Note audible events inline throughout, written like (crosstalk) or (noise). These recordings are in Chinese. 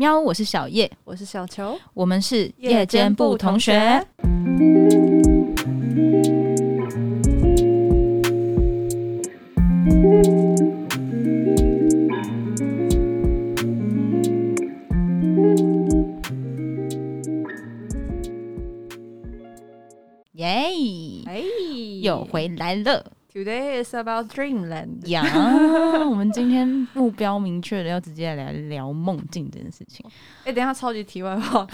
喵，我是小叶，我是小球，我们是夜间部同学。耶！哎，又回来了。Today is about dreamland。呀，我们今天目标明确的要直接来聊梦境这件事情。哎、欸，等一下，超级题外话，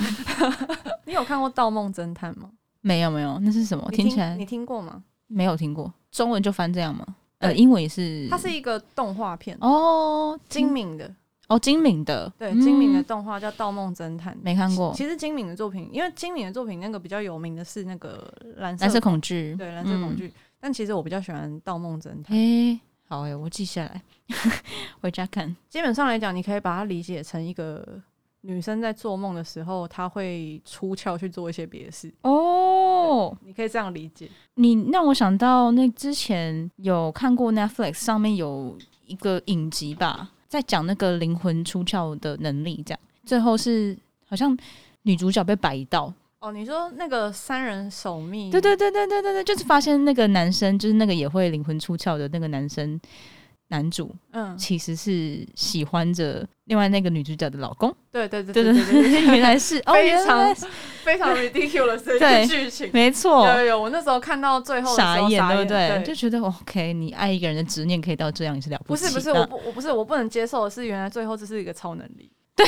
(laughs) 你有看过《盗梦侦探》吗？没有，没有，那是什么？听，听起来你听过吗？没有听过，中文就翻这样吗？呃，英文也是。它是一个动画片哦，精明的哦，精明的，对，精明的动画叫《盗梦侦探》，没看过。其实精明的作品，因为精明的作品那个比较有名的是那个蓝色蓝色恐惧，对，蓝色恐惧。嗯但其实我比较喜欢《盗梦侦探》。哎，好哎，我记下来，(laughs) 回家看。基本上来讲，你可以把它理解成一个女生在做梦的时候，她会出窍去做一些别的事。哦，你可以这样理解。你让我想到那之前有看过 Netflix 上面有一个影集吧，在讲那个灵魂出窍的能力，这样最后是好像女主角被摆一道。哦，你说那个三人守密？对对对对对对对，就是发现那个男生，就是那个也会灵魂出窍的那个男生，男主，嗯，其实是喜欢着另外那个女主角的老公。对对对对对对，(laughs) 原来是哦非常非常 ridiculous 的剧情，没错。有有，我那时候看到最后傻眼，对不对？就觉得 OK，你爱一个人的执念可以到这样，也是了不起。不是不是，我不我不是我不能接受的是，原来最后这是一个超能力。对，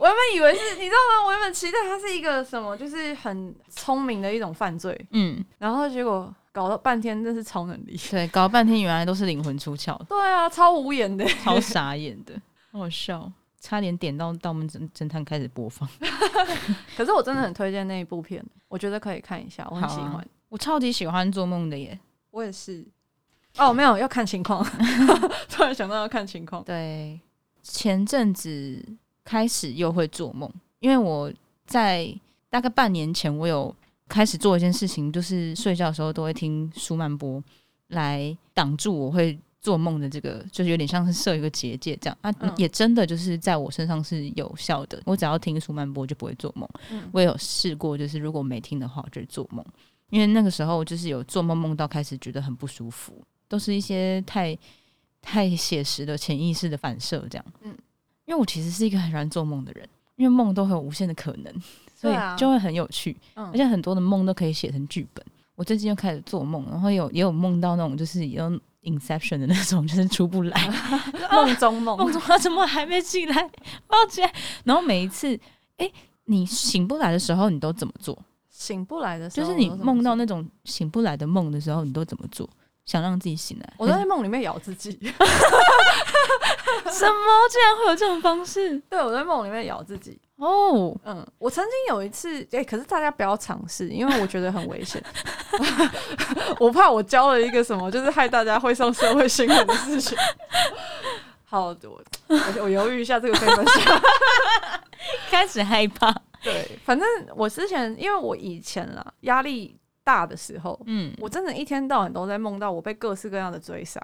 我原本以为是，你知道吗？我原本期待它是一个什么，就是很聪明的一种犯罪，嗯，然后结果搞了半天，真是超能力。对，搞了半天原来都是灵魂出窍。对啊，超无言的，超傻眼的，好好笑，差点点到《盗梦侦侦探》开始播放。(laughs) 可是我真的很推荐那一部片，我觉得可以看一下，我很喜欢，啊、我超级喜欢做梦的耶。我也是。哦，没有，要看情况。(laughs) 突然想到要看情况。对，前阵子。开始又会做梦，因为我在大概半年前，我有开始做一件事情，就是睡觉的时候都会听舒曼波来挡住我会做梦的这个，就是有点像是设一个结界这样啊，嗯、也真的就是在我身上是有效的。我只要听舒曼波就不会做梦。嗯、我也有试过，就是如果没听的话，我就做梦，因为那个时候就是有做梦梦到开始觉得很不舒服，都是一些太太写实的潜意识的反射这样。嗯。因为我其实是一个很喜欢做梦的人，因为梦都会有无限的可能，所以就会很有趣，啊嗯、而且很多的梦都可以写成剧本。我最近又开始做梦，然后有也有梦到那种就是有 Inception 的那种，就是出不来，(laughs) 梦中梦，梦中他怎么还没起来？抱歉。然后每一次，哎、欸，你醒不来的时候，你都怎么做？醒不来的时候，就是你梦到那种醒不来的梦的时候，你都怎么做？想让自己醒来，我都在梦里面咬自己。(laughs) 什么？竟然会有这种方式？(laughs) 对，我在梦里面咬自己。哦，oh. 嗯，我曾经有一次，哎、欸，可是大家不要尝试，因为我觉得很危险。(laughs) 我怕我教了一个什么，就是害大家会上社会新闻的事情。好，我我我犹豫一下，这个可以分享。开始害怕。对，反正我之前，因为我以前啦，压力。大的时候，嗯，我真的一天到晚都在梦到我被各式各样的追杀，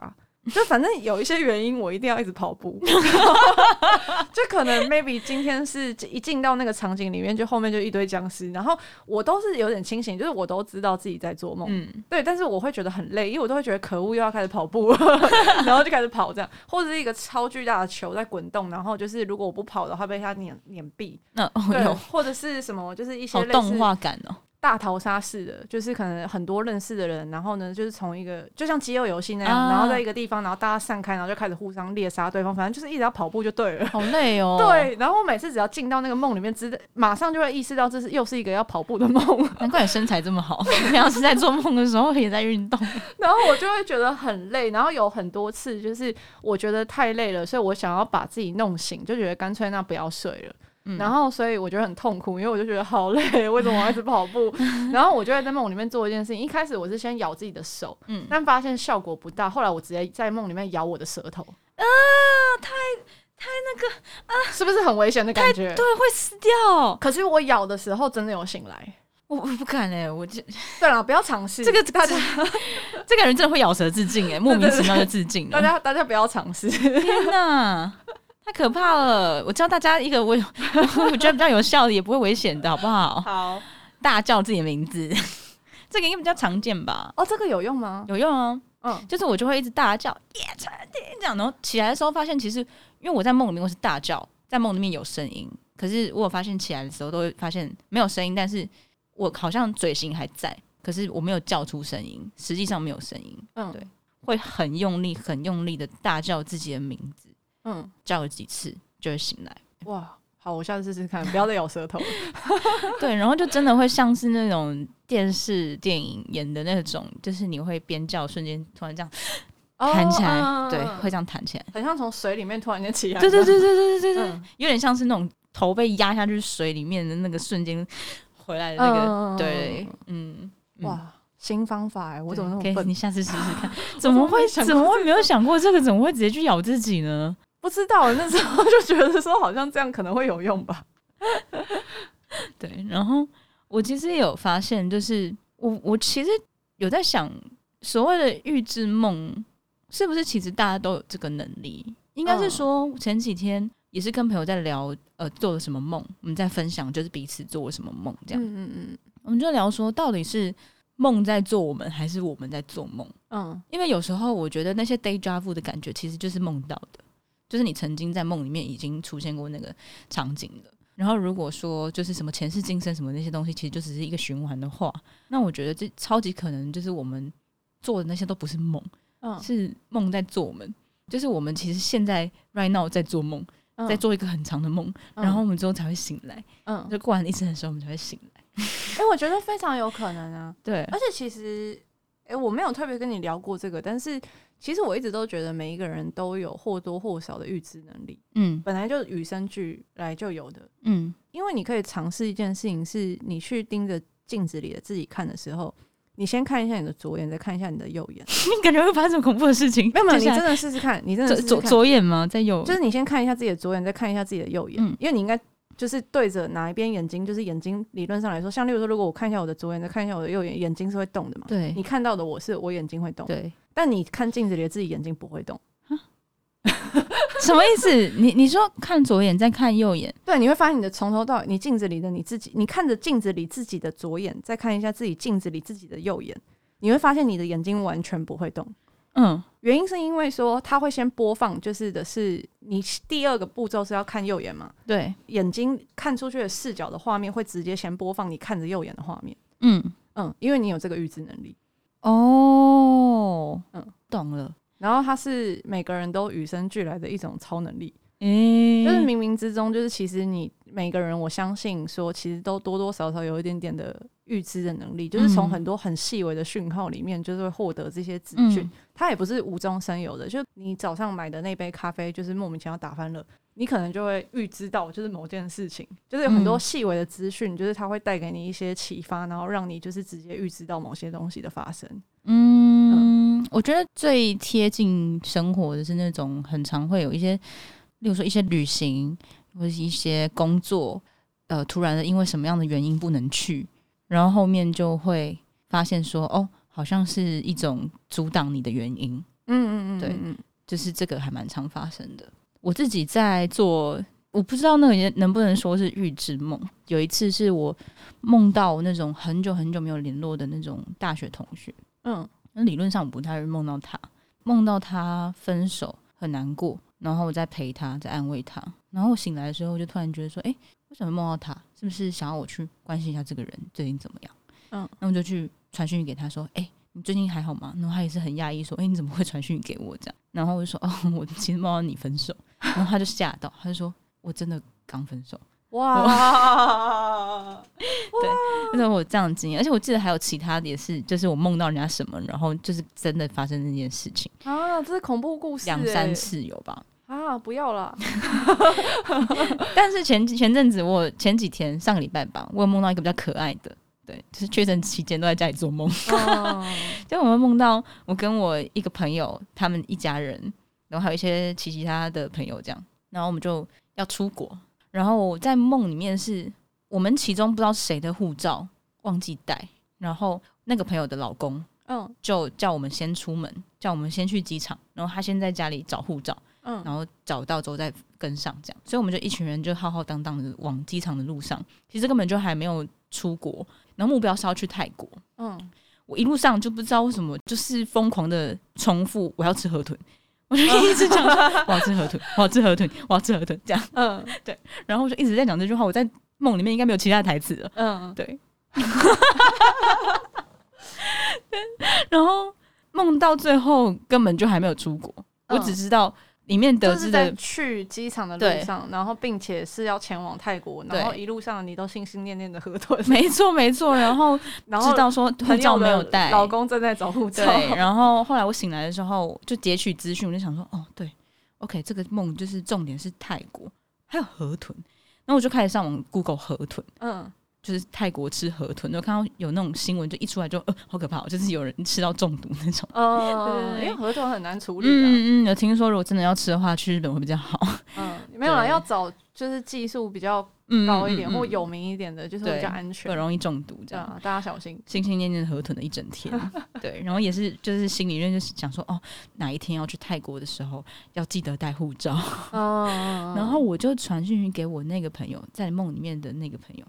就反正有一些原因，我一定要一直跑步，(laughs) 就可能 maybe 今天是一进到那个场景里面，就后面就一堆僵尸，然后我都是有点清醒，就是我都知道自己在做梦，嗯，对，但是我会觉得很累，因为我都会觉得可恶，又要开始跑步，(laughs) 然后就开始跑这样，或者是一个超巨大的球在滚动，然后就是如果我不跑的话，被它碾碾毙，那对，或者是什么，就是一些动画感哦。大逃杀式的，就是可能很多认识的人，然后呢，就是从一个就像饥饿游戏那样，啊、然后在一个地方，然后大家散开，然后就开始互相猎杀对方，反正就是一直要跑步就对了。好累哦。(laughs) 对，然后我每次只要进到那个梦里面，知马上就会意识到这是又是一个要跑步的梦。(laughs) 难怪你身材这么好，(laughs) 平常是在做梦的时候也在运动。然后我就会觉得很累，然后有很多次就是我觉得太累了，所以我想要把自己弄醒，就觉得干脆那不要睡了。然后，所以我觉得很痛苦，因为我就觉得好累，为什么我要一直跑步？(laughs) 然后我就会在梦里面做一件事情。一开始我是先咬自己的手，嗯，但发现效果不大。后来我直接在梦里面咬我的舌头，啊，太太那个啊，是不是很危险的感觉？对，会死掉。可是我咬的时候真的有醒来，我我不敢哎，我就 (laughs) 对了，不要尝试这个，大家这个人真的会咬舌自尽哎，莫名其妙的自尽。大家大家不要尝试，天哪！太可怕了！我教大家一个我我觉得比较有效的，也不会危险的，好不好？好，大叫自己的名字，这个应该比较常见吧？哦，这个有用吗？有用啊。嗯，就是我就会一直大叫叶晨廷这样，然后起来的时候发现，其实因为我在梦里面我是大叫，在梦里面有声音，可是我有发现起来的时候都会发现没有声音，但是我好像嘴型还在，可是我没有叫出声音，实际上没有声音。嗯，对，会很用力、很用力的大叫自己的名字。嗯，叫了几次就会醒来。哇，好，我下次试试看，不要再咬舌头了。(laughs) 对，然后就真的会像是那种电视电影演的那种，就是你会边叫，瞬间突然这样弹起来，哦、对，会这样弹起来，很像从水里面突然间起来。对对对对对对对，嗯、有点像是那种头被压下去水里面的那个瞬间回来的那个，嗯、对，嗯，哇。新方法哎，我怎么那么笨？你下次试试看。(laughs) 怎么会？怎么会没有想过这个？怎么会直接去咬自己呢？不知道，那时候就觉得说，好像这样可能会有用吧。(laughs) 对，然后我其实也有发现，就是我我其实有在想，所谓的预知梦，是不是其实大家都有这个能力？应该是说，前几天也是跟朋友在聊，呃，做了什么梦，我们在分享，就是彼此做了什么梦，这样。嗯嗯嗯，我们就聊说，到底是。梦在做我们，还是我们在做梦？嗯，因为有时候我觉得那些 day drive 的感觉，其实就是梦到的，就是你曾经在梦里面已经出现过那个场景了。然后如果说就是什么前世今生什么那些东西，其实就只是一个循环的话，那我觉得这超级可能就是我们做的那些都不是梦，嗯，是梦在做我们，就是我们其实现在 right now 在做梦，在做一个很长的梦，然后我们之后才会醒来，嗯，就过完一生的时候我们才会醒来。哎、欸，我觉得非常有可能啊。对，而且其实，哎、欸，我没有特别跟你聊过这个，但是其实我一直都觉得每一个人都有或多或少的预知能力。嗯，本来就与生俱来就有的。嗯，因为你可以尝试一件事情，是你去盯着镜子里的自己看的时候，你先看一下你的左眼，再看一下你的右眼，(laughs) 你感觉会发生什么恐怖的事情？没有，没有，你真的试试看，你真的左左眼吗？在右，就是你先看一下自己的左眼，再看一下自己的右眼。嗯，因为你应该。就是对着哪一边眼睛，就是眼睛理论上来说，像例如说，如果我看一下我的左眼，再看一下我的右眼，眼睛是会动的嘛？对，你看到的我是我眼睛会动，对，但你看镜子里的自己眼睛不会动，什么意思？你你说看左眼再看右眼，对，你会发现你的从头到尾，你镜子里的你自己，你看着镜子里自己的左眼，再看一下自己镜子里自己的右眼，你会发现你的眼睛完全不会动。嗯，原因是因为说他会先播放，就是的是你第二个步骤是要看右眼嘛？对，眼睛看出去的视角的画面会直接先播放你看着右眼的画面。嗯嗯，因为你有这个预知能力。哦，嗯，懂了。然后它是每个人都与生俱来的一种超能力。嗯，就是冥冥之中，就是其实你每个人，我相信说，其实都多多少少有一点点的预知的能力，就是从很多很细微的讯号里面，就是会获得这些资讯。它也不是无中生有的，就你早上买的那杯咖啡，就是莫名其妙打翻了，你可能就会预知到，就是某件事情，就是有很多细微的资讯，就是它会带给你一些启发，然后让你就是直接预知到某些东西的发生。嗯，嗯，我觉得最贴近生活的是那种很常会有一些。例如说一些旅行或者一些工作，呃，突然的因为什么样的原因不能去，然后后面就会发现说，哦，好像是一种阻挡你的原因。嗯嗯嗯，对，就是这个还蛮常发生的。我自己在做，我不知道那个能不能说是预知梦。有一次是我梦到那种很久很久没有联络的那种大学同学，嗯，那理论上我不太会梦到他，梦到他分手很难过。然后我在陪他，在安慰他。然后我醒来的时候，就突然觉得说：“哎，为什么梦到他？是不是想要我去关心一下这个人最近怎么样？”嗯，那我就去传讯给他说：“哎，你最近还好吗？”然后他也是很讶异说：“哎，你怎么会传讯给我这样？”然后我就说：“哦，(laughs) 我其实梦到你分手。”然后他就吓到，他就说：“我真的刚分手。(laughs) ”哇，对，为什么我这样经验？而且我记得还有其他的也是，就是我梦到人家什么，然后就是真的发生那件事情啊，这是恐怖故事，两三次有吧？啊，不要了。(laughs) 但是前前阵子我前几天上个礼拜吧，我有梦到一个比较可爱的，对，就是确诊期间都在家里做梦，哦、(laughs) 就我们梦到我跟我一个朋友，他们一家人，然后还有一些其其他的朋友这样，然后我们就要出国。然后我在梦里面是我们其中不知道谁的护照忘记带，然后那个朋友的老公，嗯，就叫我们先出门，叫我们先去机场，然后他先在家里找护照，嗯，然后找到之后再跟上这样，所以我们就一群人就浩浩荡荡的往机场的路上，其实根本就还没有出国，然后目标是要去泰国，嗯，我一路上就不知道为什么就是疯狂的重复我要吃河豚，(laughs) 我就一直讲说 (laughs) 我要吃河豚，我要吃河豚，我要吃河豚这样，嗯，对，然后我就一直在讲这句话，我在梦里面应该没有其他台词了，嗯，(laughs) 对。然后梦到最后根本就还没有出国，嗯、我只知道里面得知的去机场的路上，然后并且是要前往泰国，然后一路上你都心心念念的河豚，没错没错。然后 (laughs) 然后知道说护照没有带，老公正在找护照。对，然后后来我醒来的时候就截取资讯，我就想说哦对，OK，这个梦就是重点是泰国还有河豚，然后我就开始上网 Google 河豚，嗯。就是泰国吃河豚，就看到有那种新闻，就一出来就呃，好可怕，就是有人吃到中毒那种。哦，(laughs) 因为河豚很难处理。嗯嗯，有听说如果真的要吃的话，去日本会比较好。嗯，没有啦，要找就是技术比较高一点或有名一点的，就是比较安全，不容易中毒这样。大家小心。心心念念河豚的一整天，(laughs) 对，然后也是就是心里面就是想说，哦，哪一天要去泰国的时候要记得带护照。哦。(laughs) 然后我就传讯息给我那个朋友，在梦里面的那个朋友。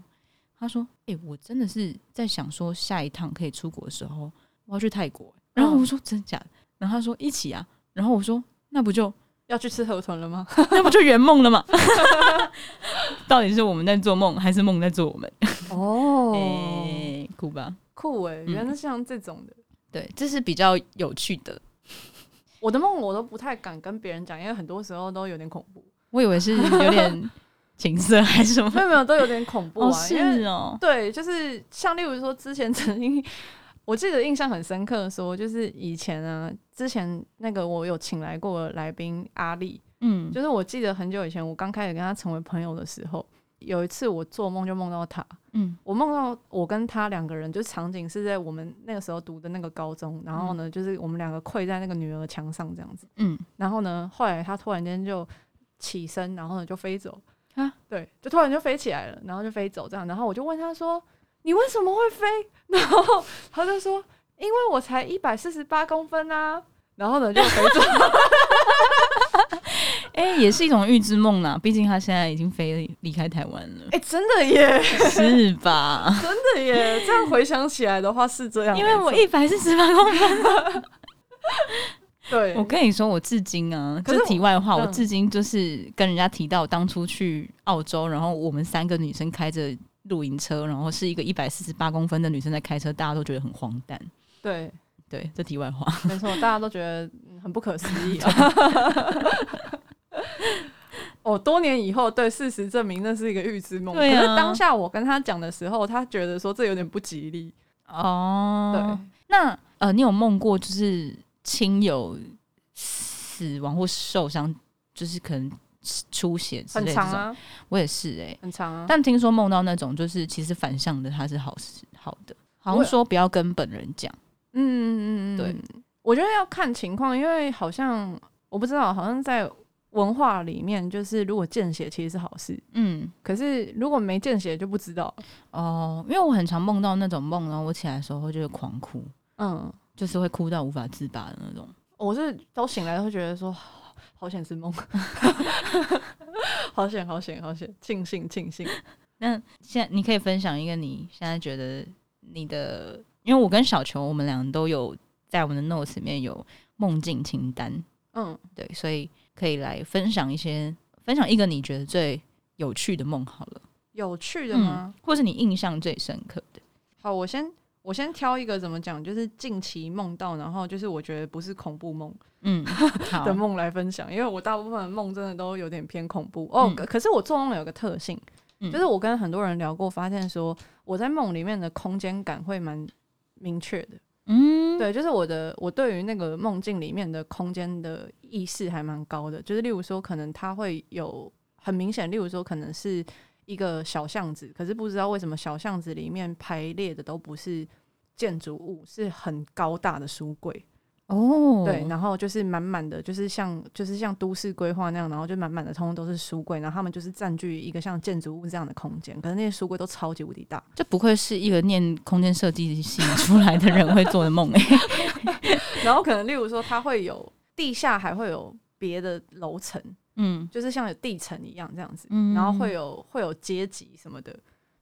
他说：“哎、欸，我真的是在想说，下一趟可以出国的时候，我要去泰国。然后我说：真的假的？然后他说：一起啊。然后我说：那不就要去吃河豚了吗？(laughs) 那不就圆梦了吗？(laughs) 到底是我们在做梦，还是梦在做我们？(laughs) 哦，哎、欸，酷吧？酷哎、欸！原来是像这种的、嗯，对，这是比较有趣的。我的梦我都不太敢跟别人讲，因为很多时候都有点恐怖。我以为是有点。”情色还是什么？没有没有，都有点恐怖啊！哦是哦，对，就是像例如说，之前曾经 (laughs) 我记得印象很深刻的说，就是以前啊，之前那个我有请来过的来宾阿丽，嗯，就是我记得很久以前我刚开始跟他成为朋友的时候，有一次我做梦就梦到他，嗯，我梦到我跟他两个人，就场景是在我们那个时候读的那个高中，然后呢，就是我们两个跪在那个女儿墙上这样子，嗯，然后呢，后来他突然间就起身，然后呢就飞走。啊，对，就突然就飞起来了，然后就飞走这样，然后我就问他说：“你为什么会飞？” (laughs) 然后他就说：“因为我才一百四十八公分啊。”然后呢就飞走。(laughs) 哎、欸，也是一种预知梦呐，毕竟他现在已经飞离开台湾了。哎、欸，真的耶，(laughs) 是吧？真的耶，这样回想起来的话是这样，因为我一百四十八公分。对，我跟你说，我至今啊，可是题外话，我至今就是跟人家提到当初去澳洲，然后我们三个女生开着露营车，然后是一个一百四十八公分的女生在开车，大家都觉得很荒诞。对，对，这题外话，没错，(laughs) 大家都觉得很不可思议啊。(laughs) 哦，多年以后，对，事实证明那是一个预知梦。对啊，可是当下我跟他讲的时候，他觉得说这有点不吉利。哦，对，那呃，你有梦过就是？亲友死亡或受伤，就是可能出血之类的这种，很长啊。我也是哎、欸，很长啊。但听说梦到那种，就是其实反向的，它是好事好的。好像说不要跟本人讲。嗯嗯嗯，对。我觉得要看情况，因为好像我不知道，好像在文化里面，就是如果见血其实是好事。嗯。可是如果没见血就不知道哦。因为我很常梦到那种梦，然后我起来的时候就会狂哭。嗯。就是会哭到无法自拔的那种。我是都醒来会觉得说，好险是梦，(laughs) 好险好险好险，庆幸庆幸。(laughs) 那现在你可以分享一个你现在觉得你的，因为我跟小球我们俩都有在我们的 notes 里面有梦境清单，嗯，对，所以可以来分享一些，分享一个你觉得最有趣的梦好了。有趣的吗？嗯，或是你印象最深刻的？好，我先。我先挑一个怎么讲，就是近期梦到，然后就是我觉得不是恐怖梦，(laughs) 嗯，的梦来分享，因为我大部分的梦真的都有点偏恐怖。哦。嗯、可是我做梦有个特性，嗯、就是我跟很多人聊过，发现说我在梦里面的空间感会蛮明确的，嗯，对，就是我的我对于那个梦境里面的空间的意识还蛮高的，就是例如说可能它会有很明显，例如说可能是。一个小巷子，可是不知道为什么小巷子里面排列的都不是建筑物，是很高大的书柜哦。对，然后就是满满的，就是像就是像都市规划那样，然后就满满的，通通都是书柜，然后他们就是占据一个像建筑物这样的空间。可是那些书柜都超级无敌大，这不愧是一个念空间设计系出来的人会做的梦哎。(laughs) 然后可能例如说，它会有地下还会有别的楼层，嗯，就是像有地层一样这样子，嗯，然后会有会有阶级什么的，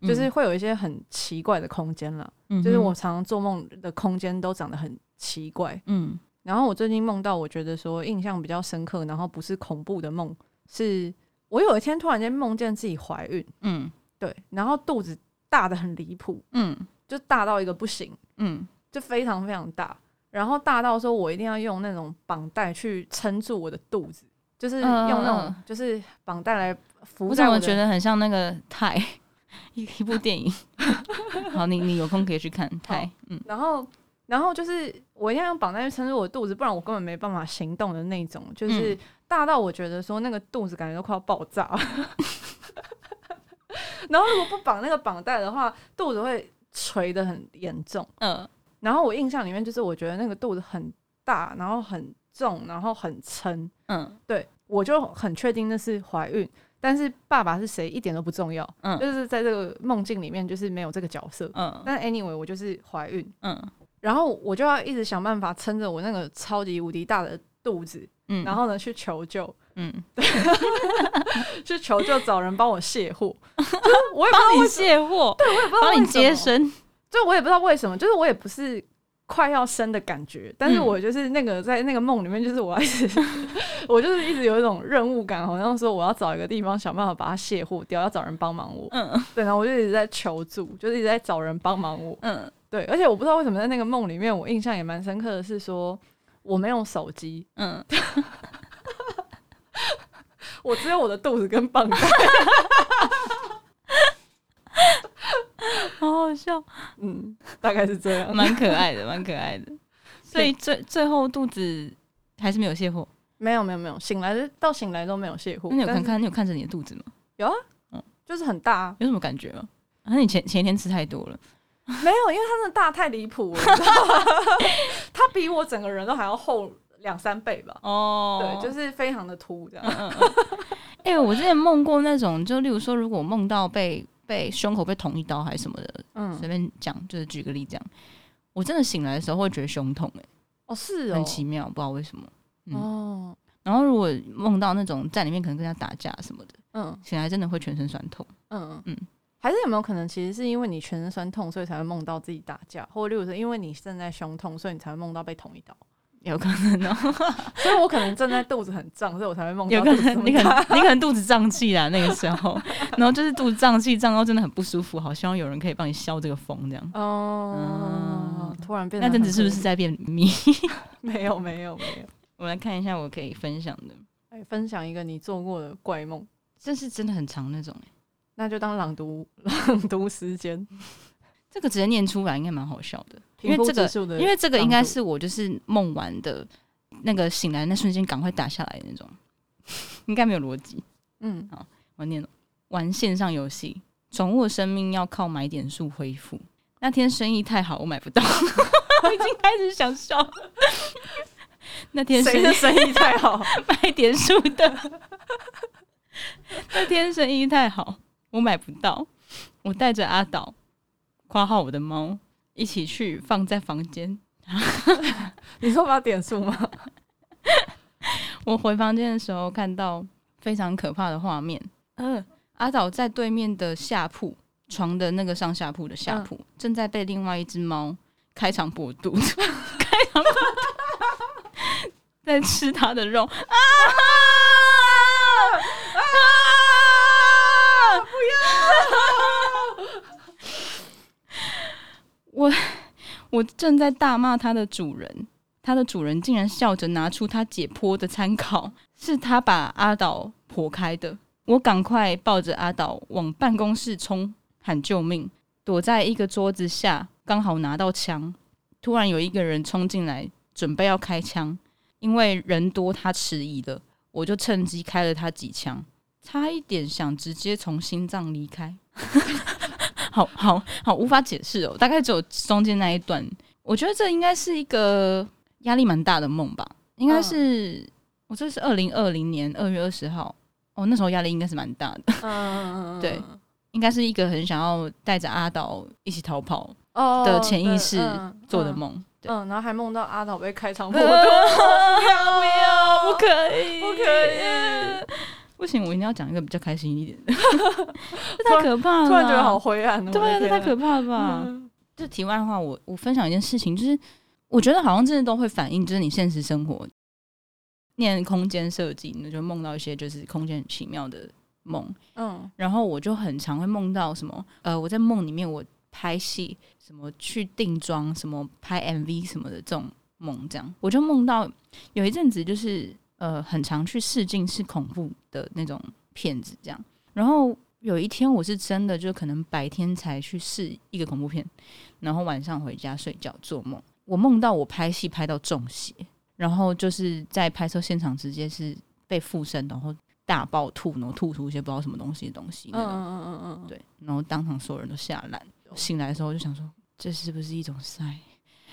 就是会有一些很奇怪的空间了，嗯，就是我常常做梦的空间都长得很奇怪，嗯，然后我最近梦到我觉得说印象比较深刻，然后不是恐怖的梦，是我有一天突然间梦见自己怀孕，嗯，对，然后肚子大的很离谱，嗯，就大到一个不行，嗯，就非常非常大。然后大到说，我一定要用那种绑带去撑住我的肚子，就是用那种就是绑带来扶。我怎么觉得很像那个泰一 (laughs) 一部电影？(laughs) 好，你你有空可以去看太。嗯，然后然后就是我一定要用绑带去撑住我的肚子，不然我根本没办法行动的那种。就是大到我觉得说那个肚子感觉都快要爆炸。(laughs) 然后如果不绑那个绑带的话，肚子会垂的很严重。嗯。然后我印象里面就是，我觉得那个肚子很大，然后很重，然后很撑。嗯，对，我就很确定那是怀孕，但是爸爸是谁一点都不重要。嗯，就是在这个梦境里面，就是没有这个角色。嗯，但 anyway，我就是怀孕。嗯，然后我就要一直想办法撑着我那个超级无敌大的肚子。嗯，然后呢，去求救。嗯，对，(laughs) 去求救，找人帮我卸货。(laughs) 就是我也帮你卸货，对，我也不知道帮你接生。就我也不知道为什么，就是我也不是快要生的感觉，但是我就是那个在那个梦里面，就是我要一直，(laughs) 我就是一直有一种任务感，好像说我要找一个地方想办法把它卸货掉，要找人帮忙我。嗯，对，然后我就一直在求助，就是一直在找人帮忙我。嗯，对，而且我不知道为什么在那个梦里面，我印象也蛮深刻的是说我没有手机，嗯，(laughs) 我只有我的肚子跟棒带。(laughs) 好好笑，嗯，大概是这样，蛮可爱的，(laughs) 蛮可爱的。所以最最后肚子还是没有卸货，没有没有没有，醒来的到醒来都没有卸货。那你有看看，你有看着你的肚子吗？有啊，嗯，就是很大啊。有什么感觉吗？那你前前一天吃太多了？没有，因为它真的大太离谱了，它 (laughs) 比我整个人都还要厚两三倍吧。哦，对，就是非常的凸这样。哎、欸，我之前梦过那种，就例如说，如果梦到被。被胸口被捅一刀还是什么的，嗯，随便讲，就是举个例这样。我真的醒来的时候会觉得胸痛，哎，哦，是哦，很奇妙，不知道为什么。嗯、哦，然后如果梦到那种在里面可能跟他打架什么的，嗯，醒来真的会全身酸痛。嗯嗯，还是有没有可能，其实是因为你全身酸痛，所以才会梦到自己打架，或者例如说，因为你正在胸痛，所以你才会梦到被捅一刀。有可能哦，(laughs) 所以我可能正在肚子很胀，所以我才会梦到。有可能你可能你可能肚子胀气啦，那个时候，然后就是肚子胀气胀到真的很不舒服，好希望有人可以帮你消这个风这样。哦，突然变那阵子是不是在便秘？(laughs) 没有没有没有，我来看一下我可以分享的，来分享一个你做过的怪梦，这是真的很长那种，那就当朗读朗读时间。这个直接念出来应该蛮好笑的，因为这个，因为这个应该是我就是梦完的那个醒来那瞬间赶快打下来的那种，(laughs) 应该没有逻辑。嗯，好，我念了。玩线上游戏，宠物的生命要靠买点数恢复。那天生意太好，我买不到，(laughs) 我已经开始想笑了。(laughs) 那天谁的生意太好，买点数的？那天生意太好，我买不到。我带着阿岛。括号我的猫一起去放在房间，(laughs) 你说把点数吗？我回房间的时候看到非常可怕的画面。阿岛在对面的下铺床的那个上下铺的下铺，嗯、正在被另外一只猫开肠破肚，(laughs) 开肠破肚，在吃它的肉。啊！啊！不要！我我正在大骂它的主人，它的主人竟然笑着拿出他解剖的参考，是他把阿岛剖开的。我赶快抱着阿岛往办公室冲，喊救命！躲在一个桌子下，刚好拿到枪。突然有一个人冲进来，准备要开枪，因为人多，他迟疑了。我就趁机开了他几枪，差一点想直接从心脏离开。好好好，无法解释哦。大概只有中间那一段，我觉得这应该是一个压力蛮大的梦吧。应该是、嗯、我这是二零二零年二月二十号哦，那时候压力应该是蛮大的。嗯 (laughs) 对，应该是一个很想要带着阿岛一起逃跑的潜意识做的梦。嗯，然后还梦到阿岛被开膛 (laughs) 破肚，(laughs) 不要不要不可以，不可以，不行，我一定要讲一个比较开心一点的。(laughs) 这太可怕了，突然觉得好灰暗。对啊，这太可怕了吧？就题外话，我我分享一件事情，就是我觉得好像真的都会反映，就是你现实生活念空间设计，你就梦到一些就是空间很奇妙的梦。嗯，然后我就很常会梦到什么，呃，我在梦里面我拍戏，什么去定妆，什么拍 MV 什么的这种梦，这样我就梦到有一阵子就是呃很常去试镜是恐怖的那种片子，这样，然后。有一天，我是真的就可能白天才去试一个恐怖片，然后晚上回家睡觉做梦。我梦到我拍戏拍到中邪，然后就是在拍摄现场直接是被附身，然后大爆吐，然后吐出一些不知道什么东西的东西。嗯嗯嗯嗯，对，然后当场所有人都吓烂。醒来的时候就想说，这是不是一种 sign？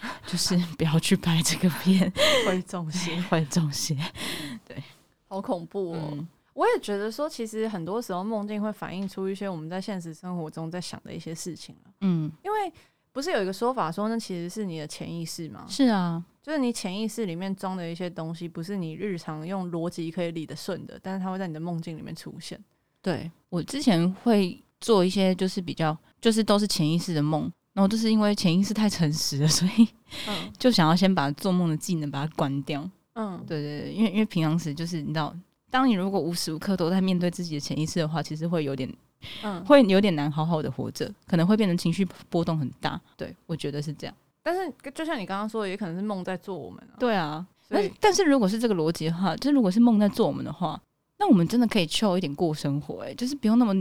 (laughs) 就是不要去拍这个片，(laughs) 会 (laughs) 中邪，会中邪。对，好恐怖哦。嗯我也觉得说，其实很多时候梦境会反映出一些我们在现实生活中在想的一些事情。嗯，因为不是有一个说法说，那其实是你的潜意识吗？是啊，就是你潜意识里面装的一些东西，不是你日常用逻辑可以理得顺的，但是它会在你的梦境里面出现。对，我之前会做一些就是比较，就是都是潜意识的梦，然后就是因为潜意识太诚实了，(laughs) 所以就想要先把做梦的技能把它关掉。嗯，对对对，因为因为平常时就是你知道。当你如果无时无刻都在面对自己的潜意识的话，其实会有点，嗯，会有点难好好的活着，可能会变成情绪波动很大。对，我觉得是这样。但是就像你刚刚说的，也可能是梦在做我们啊。对啊，但但是如果是这个逻辑的话，就是如果是梦在做我们的话，那我们真的可以 chill 一点过生活，欸，哎，就是不用那么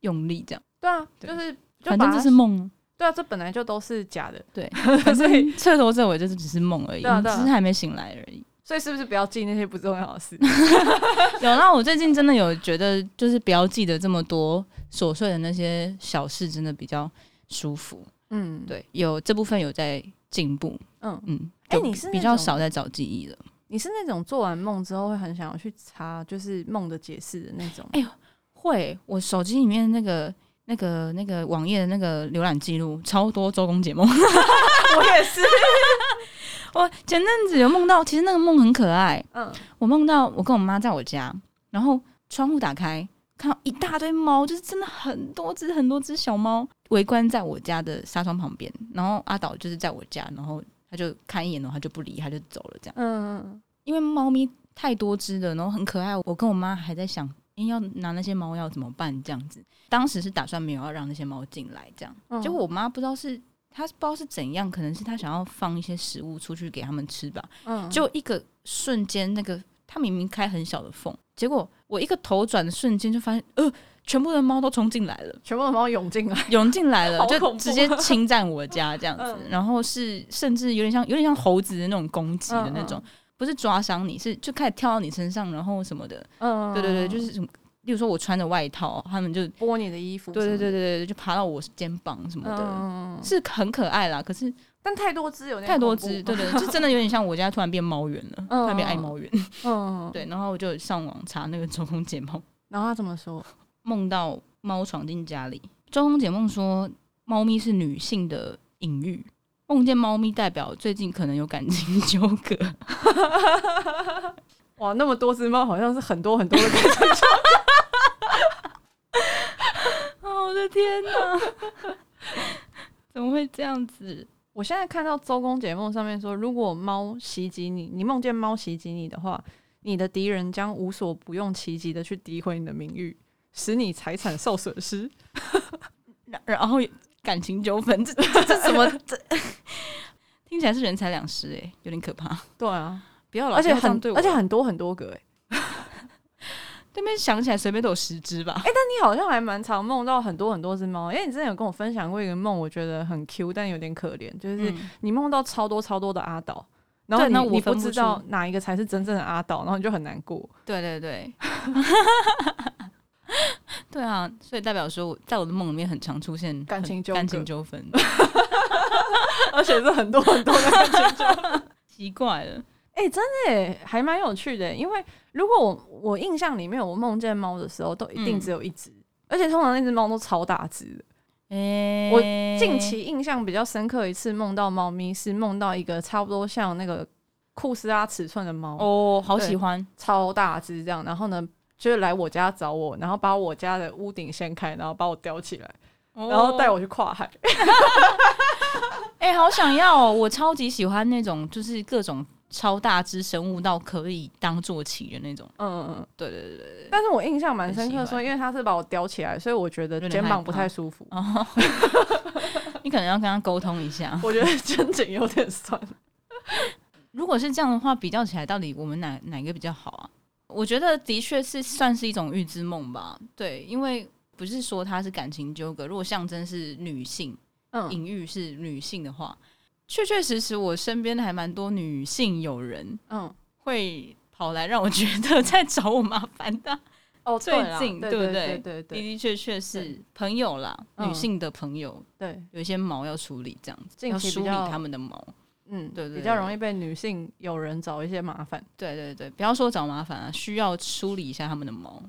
用力这样。对啊，就是就反正这是梦。对啊，这本来就都是假的。(laughs) 对，所以彻头彻尾就是只是梦而已，啊啊，只是还没醒来而已。(laughs) 所以是不是不要记那些不重要的事？(laughs) 有，那我最近真的有觉得，就是不要记得这么多琐碎的那些小事，真的比较舒服。嗯，对，有这部分有在进步。嗯嗯，哎、欸，你是比较少在找记忆了。你是那种做完梦之后会很想要去查，就是梦的解释的那种？哎呦，会！我手机里面那个、那个、那个网页的那个浏览记录超多周公解梦，(laughs) 我也是。(laughs) 我前阵子有梦到，其实那个梦很可爱。嗯，我梦到我跟我妈在我家，然后窗户打开，看到一大堆猫，就是真的很多只很多只小猫围观在我家的纱窗旁边。然后阿导就是在我家，然后他就看一眼，然后他就不理，他就走了。这样，嗯，因为猫咪太多只了，然后很可爱。我跟我妈还在想，哎、欸，要拿那些猫要怎么办？这样子，当时是打算没有要让那些猫进来，这样。嗯、结果我妈不知道是。她不知道是怎样，可能是她想要放一些食物出去给他们吃吧。嗯，就一个瞬间，那个他明明开很小的缝，结果我一个头转的瞬间就发现，呃，全部的猫都冲进来了，全部的猫涌进来，涌进来了，(laughs) 就直接侵占我家这样子。嗯、然后是甚至有点像有点像猴子的那种攻击的那种，不是抓伤你，是就开始跳到你身上，然后什么的。嗯，对对对，就是什么。例如说我穿着外套，他们就剥你的衣服，对对对对对，就爬到我肩膀什么的，嗯、是很可爱啦。可是但太多只有太多只，对，对对，(laughs) 就真的有点像我家突然变猫园了，嗯、突然变爱猫园。嗯，(laughs) 对，然后我就上网查那个周公解梦，(laughs) 然后他怎么说？梦到猫闯进家里。周公解梦说，猫咪是女性的隐喻，梦见猫咪代表最近可能有感情纠葛。(laughs) 哇，那么多只猫，好像是很多很多的感情纠葛。(laughs) 我的天哪！怎么会这样子？我现在看到周公解梦上面说，如果猫袭击你，你梦见猫袭击你的话，你的敌人将无所不用其极的去诋毁你的名誉，使你财产受损失，(laughs) 然然后感情纠纷，这 (laughs) 这怎么？这 (laughs) 听起来是人财两失哎，有点可怕。对啊，不要老，而且很而且很多很多个哎。对面想起来随便都有十只吧。(laughs) 哎、欸，但你好像还蛮常梦到很多很多只猫。因为你之前有跟我分享过一个梦，我觉得很 Q，但有点可怜，就是你梦到超多超多的阿岛，然后你你不知道哪一个才是真正的阿岛，然后你就很难过。对对对，(laughs) 对啊，所以代表说，在我的梦里面很常出现感情纠感情纠纷，(laughs) 而且是很多很多的感情纠纷，(laughs) 奇怪了。哎、欸，真的耶，还蛮有趣的。因为如果我我印象里面，我梦见猫的时候，都一定只有一只，嗯、而且通常那只猫都超大只我近期印象比较深刻一次梦到猫咪，是梦到一个差不多像那个库斯拉尺寸的猫哦，好喜欢，超大只这样。然后呢，就是来我家找我，然后把我家的屋顶掀开，然后把我吊起来，哦、然后带我去跨海。(laughs) 哎、欸，好想要哦！我超级喜欢那种，就是各种超大只生物到可以当坐骑的那种。嗯嗯嗯，对对对对。但是我印象蛮深刻，说因为他是把我吊起来，所以我觉得肩膀不太舒服。(laughs) 你可能要跟他沟通一下。我觉得肩颈有点酸。(laughs) 如果是这样的话，比较起来，到底我们哪哪个比较好啊？我觉得的确是算是一种预知梦吧。对，因为不是说它是感情纠葛，如果象征是女性，嗯，隐喻是女性的话，确确实实我身边还蛮多女性友人，嗯，会跑来让我觉得 (laughs) 在找我麻烦的。哦，(laughs) 最近对不对？对对对，的的确确是朋友啦，女性的朋友，对，有一些毛要处理，这样子要梳理他们的毛。嗯，对，对对，比较容易被女性有人找一些麻烦。对对对，不要说找麻烦啊，需要梳理一下他们的毛。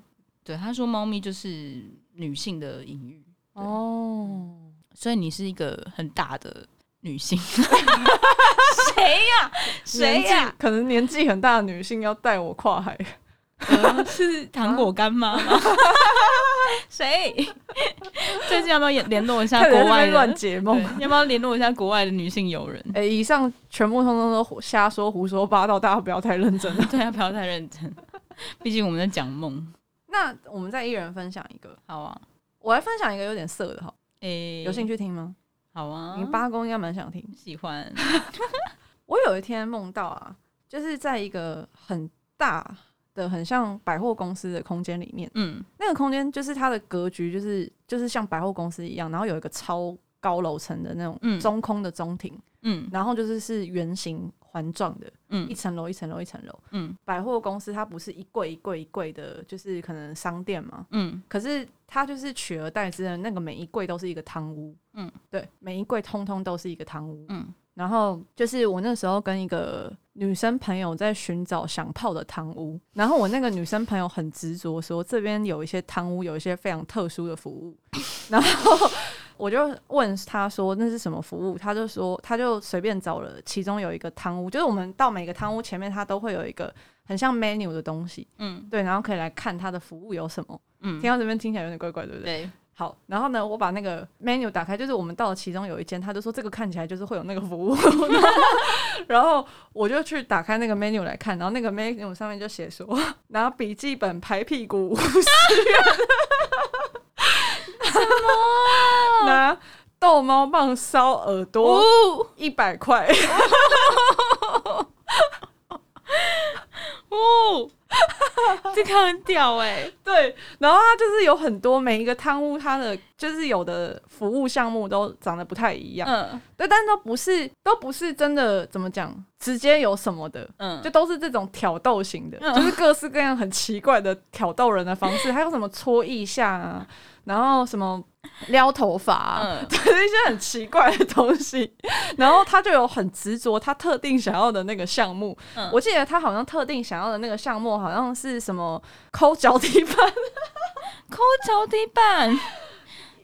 对，他说猫咪就是女性的隐喻。哦，所以你是一个很大的女性。(laughs) 谁呀？(laughs) 谁呀？可能年纪很大的女性要带我跨海。呃、是糖果干妈吗？(laughs) (laughs) 谁？(laughs) 最近要不要联络一下 (laughs) 国外乱解梦？要不要联络一下国外的女性友人？哎、欸，以上全部通通都瞎说胡说八道，大家不要太认真了。对啊，不要太认真，毕竟我们在讲梦。那我们再一人分享一个，好啊。我来分享一个有点色的哈，哎、欸，有兴趣听吗？好啊，你八公应该蛮想听，喜欢。我有一天梦到啊，就是在一个很大。的很像百货公司的空间里面，嗯，那个空间就是它的格局，就是就是像百货公司一样，然后有一个超高楼层的那种中空的中庭，嗯，然后就是是圆形环状的，嗯，一层楼一层楼一层楼，嗯，百货公司它不是一柜一柜一柜的，就是可能商店嘛，嗯，可是它就是取而代之的那个每一柜都是一个汤屋，嗯，对，每一柜通通都是一个汤屋，嗯。然后就是我那时候跟一个女生朋友在寻找想泡的汤屋，然后我那个女生朋友很执着说这边有一些汤屋有一些非常特殊的服务，(laughs) 然后我就问她说那是什么服务，她就说她就随便找了其中有一个汤屋，就是我们到每个汤屋前面它都会有一个很像 menu 的东西，嗯，对，然后可以来看它的服务有什么，嗯，听到这边听起来有点怪怪，对不对？对。好，然后呢，我把那个 menu 打开，就是我们到了其中有一间，他就说这个看起来就是会有那个服务，(laughs) 然后我就去打开那个 menu 来看，然后那个 menu 上面就写说拿笔记本拍屁股五十元，什么？(laughs) 拿逗猫棒烧耳朵一百块，(laughs) 哦。(laughs) 这个很屌哎、对，然后他就是有很多每一个汤屋，他的就是有的服务项目都长得不太一样，嗯，对，但都不是都不是真的怎么讲，直接有什么的，嗯，就都是这种挑逗型的，嗯、就是各式各样很奇怪的挑逗人的方式，(laughs) 还有什么搓腋下啊，然后什么。撩头发、啊，嗯，对，一些很奇怪的东西，然后他就有很执着，他特定想要的那个项目。嗯，我记得他好像特定想要的那个项目，好像是什么抠脚底板，抠脚底板，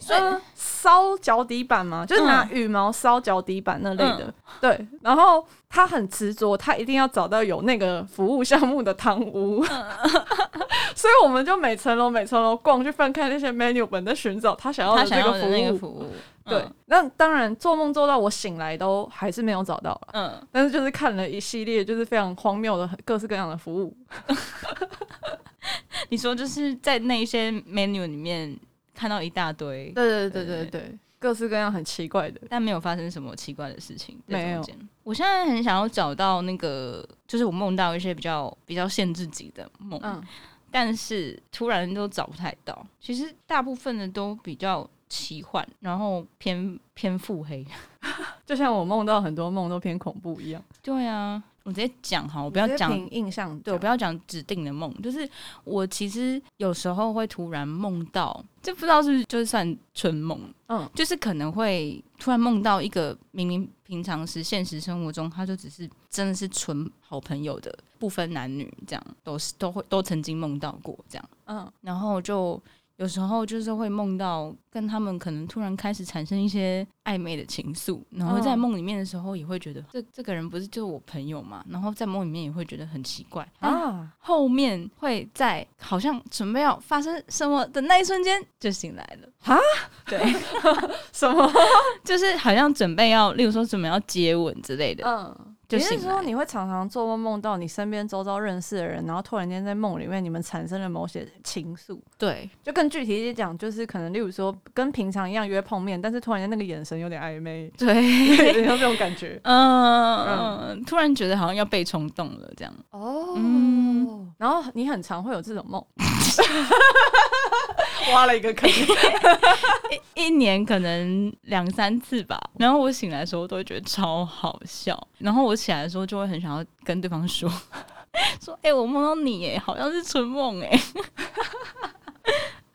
所以烧脚底板嘛，就是拿羽毛烧脚底板那类的。嗯、对，然后他很执着，他一定要找到有那个服务项目的汤屋。嗯 (laughs) 所以我们就每层楼每层楼逛，去翻开那些 menu 本，在寻找他想要的那个服务。对，那、嗯、当然做梦做到我醒来都还是没有找到。嗯，但是就是看了一系列就是非常荒谬的各式各样的服务。(laughs) (laughs) 你说就是在那些 menu 里面看到一大堆，对对对对对，各式各样很奇怪的，但没有发生什么奇怪的事情。没有。我现在很想要找到那个，就是我梦到一些比较比较限制级的梦。嗯。但是突然都找不太到，其实大部分的都比较奇幻，然后偏偏腹黑，(laughs) 就像我梦到很多梦都偏恐怖一样。对啊，我直接讲哈，我不要讲印象，对，我不要讲指定的梦，就是我其实有时候会突然梦到，就不知道是不是就算春梦，嗯，就是可能会突然梦到一个明明平常时现实生活中他就只是真的是纯好朋友的。不分男女，这样都是都会都曾经梦到过这样，嗯，然后就有时候就是会梦到跟他们可能突然开始产生一些暧昧的情愫，然后在梦里面的时候也会觉得这这个人不是就是我朋友嘛，然后在梦里面也会觉得很奇怪啊。后面会在好像准备要发生什么的那一瞬间就醒来了啊？(laughs) 对，(laughs) 什么？(laughs) 就是好像准备要，例如说准备要接吻之类的。嗯。也就是说，你会常常做梦，梦到你身边周遭认识的人，然后突然间在梦里面，你们产生了某些情愫。对，就更具体一点讲，就是可能例如说，跟平常一样约碰面，但是突然间那个眼神有点暧昧，对，(laughs) 有这种感觉。嗯嗯，突然觉得好像要被冲动了这样。哦，嗯，然后你很常会有这种梦。(laughs) (laughs) 挖了一个坑，(laughs) 一一年可能两三次吧。然后我醒来的时候都会觉得超好笑，然后我起来的时候就会很想要跟对方说，(laughs) 说：“哎、欸，我梦到你，哎，好像是春梦，哎。”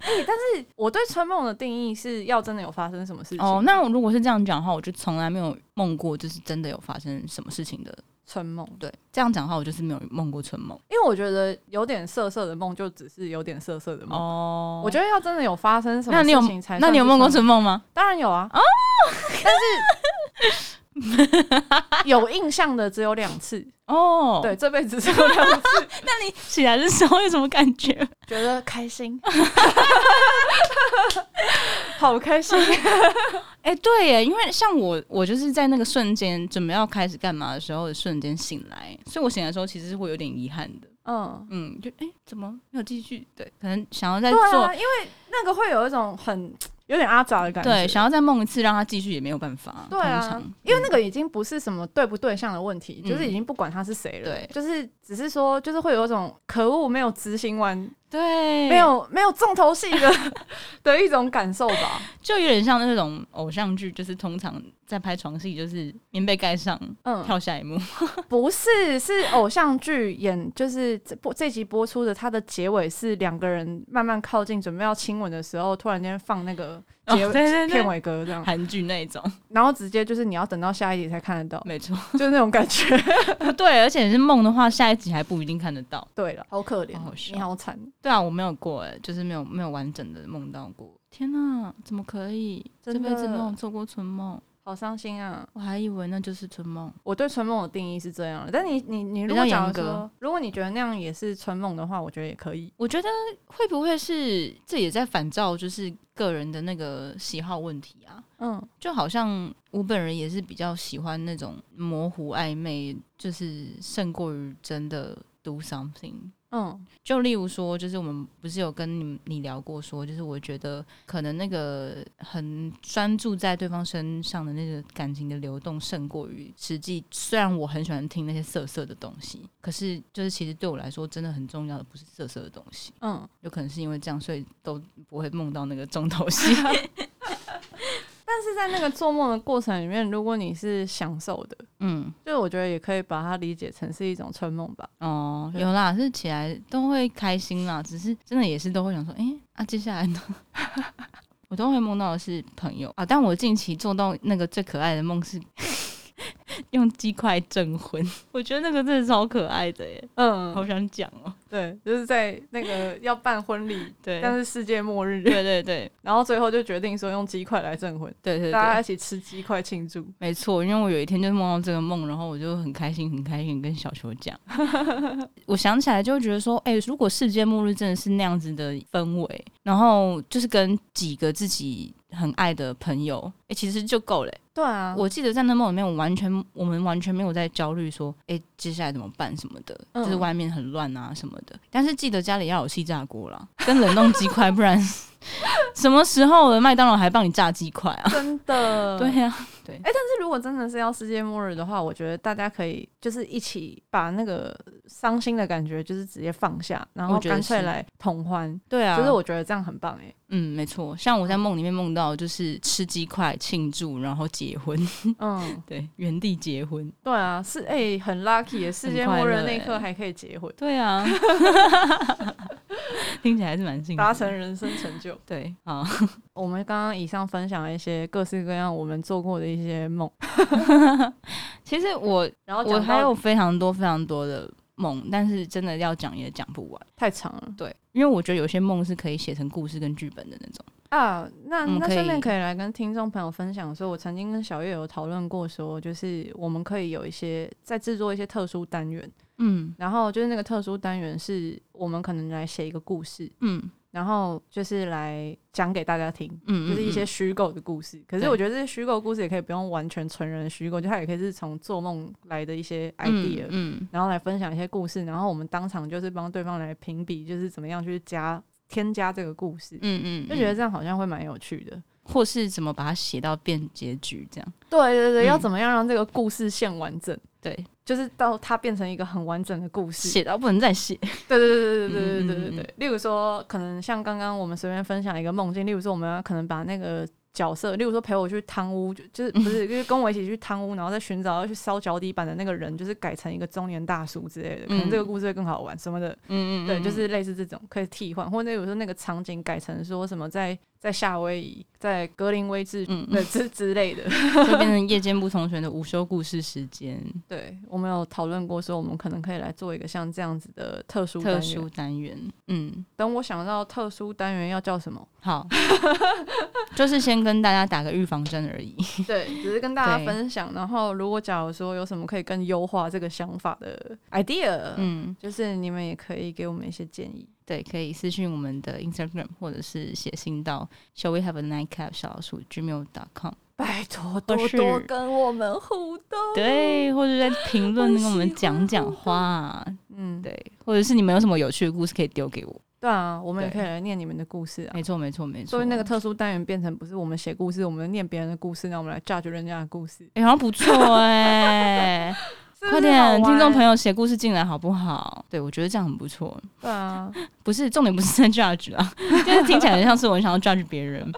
哎，但是我对春梦的定义是要真的有发生什么事情。哦，那如果是这样讲的话，我就从来没有梦过，就是真的有发生什么事情的。春梦，对，这样讲的话，我就是没有梦过春梦，因为我觉得有点色色的梦就只是有点色色的梦。哦，我觉得要真的有发生什么事情才，那你有梦过春梦吗？当然有啊，哦，(laughs) 但是。(laughs) 有印象的只有两次哦，oh, 对，这辈子只有两次。(laughs) 那你起来的时候有什么感觉？觉得开心，(laughs) 好开心。哎、欸，对耶，因为像我，我就是在那个瞬间准备要开始干嘛的时候的瞬间醒来，所以我醒来的时候其实是会有点遗憾的。嗯嗯，就哎、欸，怎么没有继续？对，可能想要再做，啊、因为那个会有一种很。有点阿杂的感觉，对，想要再梦一次让他继续也没有办法。对啊，因为那个已经不是什么对不对象的问题，嗯、就是已经不管他是谁了，对，就是只是说，就是会有一种可恶没有执行完。对，没有没有重头戏的 (laughs) 的一种感受吧，就有点像那种偶像剧，就是通常在拍床戏，就是棉被盖上，嗯，跳下一幕，(laughs) 不是，是偶像剧演，就是这播这集播出的，它的结尾是两个人慢慢靠近，准备要亲吻的时候，突然间放那个结片尾歌，这样。韩剧那种，然后直接就是你要等到下一集才看得到，没错，就是那种感觉，(laughs) 对，而且是梦的话，下一集还不一定看得到。对了，好可怜，好你好惨。对啊，我没有过哎，就是没有没有完整的梦到过。天哪，怎么可以？这辈子没有做过春梦，好伤心啊！我还以为那就是春梦。我对春梦的定义是这样的，但你你你如果讲说，如果你觉得那样也是春梦的话，我觉得也可以。我觉得会不会是这也在反照就是个人的那个喜好问题啊？嗯，就好像我本人也是比较喜欢那种模糊暧昧，就是胜过于真的 do something。嗯，就例如说，就是我们不是有跟你你聊过，说就是我觉得可能那个很专注在对方身上的那个感情的流动，胜过于实际。虽然我很喜欢听那些色色的东西，可是就是其实对我来说，真的很重要的不是色色的东西。嗯，有可能是因为这样，所以都不会梦到那个重头戏。(laughs) 在那个做梦的过程里面，如果你是享受的，嗯，就我觉得也可以把它理解成是一种春梦吧。哦，有啦，是起来都会开心啦，只是真的也是都会想说，哎、欸，啊，接下来呢？(laughs) 我都会梦到的是朋友啊，但我近期做到那个最可爱的梦是。用鸡块证婚，(laughs) 我觉得那个真的超可爱的耶，嗯，好想讲哦。对，就是在那个要办婚礼，(laughs) 对，但是世界末日，对对对，(laughs) 然后最后就决定说用鸡块来证婚，对，对对，大家一起吃鸡块庆祝。没错，因为我有一天就梦到这个梦，然后我就很开心，很开心跟小球讲。我想起来就会觉得说，哎、欸，如果世界末日真的是那样子的氛围，然后就是跟几个自己很爱的朋友，哎、欸，其实就够了。对啊，我记得在那梦里面，我完全我们完全没有在焦虑说，哎、欸，接下来怎么办什么的，嗯、就是外面很乱啊什么的。但是记得家里要有气炸锅啦，跟冷冻鸡块，不然 (laughs) 什么时候的麦当劳还帮你炸鸡块啊？真的，对呀、啊，对。哎、欸，但是如果真的是要世界末日的话，我觉得大家可以就是一起把那个伤心的感觉就是直接放下，然后干脆来同欢。对啊，就是我觉得这样很棒哎、欸。嗯，没错，像我在梦里面梦到就是吃鸡块庆祝，然后结婚。嗯，(laughs) 对，原地结婚。对啊，是哎、欸，很 lucky 的，世界末日那一刻还可以结婚。对啊，(laughs) 听起来还是蛮幸福，达成人生成就。对，好，(laughs) 我们刚刚以上分享了一些各式各样我们做过的一些梦。其实我，然后我还有非常多非常多的。梦，但是真的要讲也讲不完，太长了。对，因为我觉得有些梦是可以写成故事跟剧本的那种。啊，那那顺便可以来跟听众朋友分享说，我曾经跟小月有讨论过，说就是我们可以有一些在制作一些特殊单元，嗯，然后就是那个特殊单元是我们可能来写一个故事，嗯，然后就是来讲给大家听，嗯，就是一些虚构的故事。可是我觉得这些虚构故事也可以不用完全纯人虚构，就它也可以是从做梦来的一些 idea，嗯，嗯，然后来分享一些故事，然后我们当场就是帮对方来评比，就是怎么样去加。添加这个故事，嗯嗯，就觉得这样好像会蛮有趣的，或是怎么把它写到变结局这样？对对对，要怎么样让这个故事线完整？对，就是到它变成一个很完整的故事，写到不能再写。对对对对对对对对对对。例如说，可能像刚刚我们随便分享一个梦境，例如说，我们要可能把那个。角色，例如说陪我去贪污，就就是 (laughs) 不是，就是跟我一起去贪污，然后再寻找要去烧脚底板的那个人，就是改成一个中年大叔之类的，可能这个故事会更好玩什么的。嗯嗯，对，就是类似这种可以替换，或者有时候那个场景改成说什么在。在夏威夷，在格林威治，嗯，之之类的，(laughs) 就变成夜间部同学的午休故事时间。对，我们有讨论过，说我们可能可以来做一个像这样子的特殊特殊单元。嗯，等我想到特殊单元要叫什么，好，(laughs) 就是先跟大家打个预防针而已。(laughs) 对，只是跟大家分享。然后，如果假如说有什么可以更优化这个想法的 idea，嗯，就是你们也可以给我们一些建议。对，可以私信我们的 Instagram，或者是写信到 Shall we have a nightcap 小老鼠 gmail.com，拜托多多跟我们互动。对，或者在评论跟我们讲讲话。嗯，对，或者是你们有什么有趣的故事可以丢给我。对啊，我们也可以来念你们的故事啊。没错，没错，没错。所以那个特殊单元变成不是我们写故事，我们念别人的故事，那我们来 judge 人家的故事。哎，好像不错哎。快点，听众朋友写故事进来好不好？对，我觉得这样很不错。对啊，(laughs) 不是重点，不是在 judge 啊，(laughs) 就是听起来很像是我想要 judge 别人。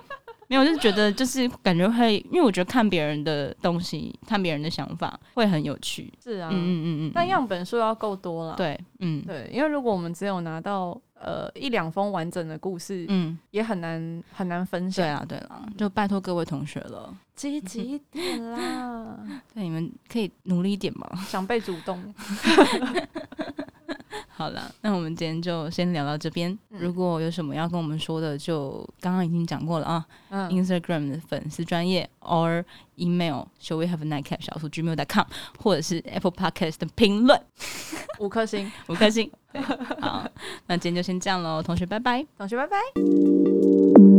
没有，就是觉得就是感觉会，因为我觉得看别人的东西，看别人的想法会很有趣。是啊，嗯嗯嗯嗯。但样本数要够多了。对，嗯，对，因为如果我们只有拿到呃一两封完整的故事，嗯，也很难很难分享。对啊，对了，就拜托各位同学了，积极一点啦。(laughs) 对，你们可以努力一点嘛，想被主动。(laughs) (laughs) 好了，那我们今天就先聊到这边。嗯、如果有什么要跟我们说的，就刚刚已经讲过了啊。嗯、Instagram 的粉丝专业，or email shall we have a nightcap 小数 gmail.com，或者是 Apple Podcast 的评论，五颗星，(laughs) 五颗星。好，那今天就先这样喽，同学拜拜，同学拜拜。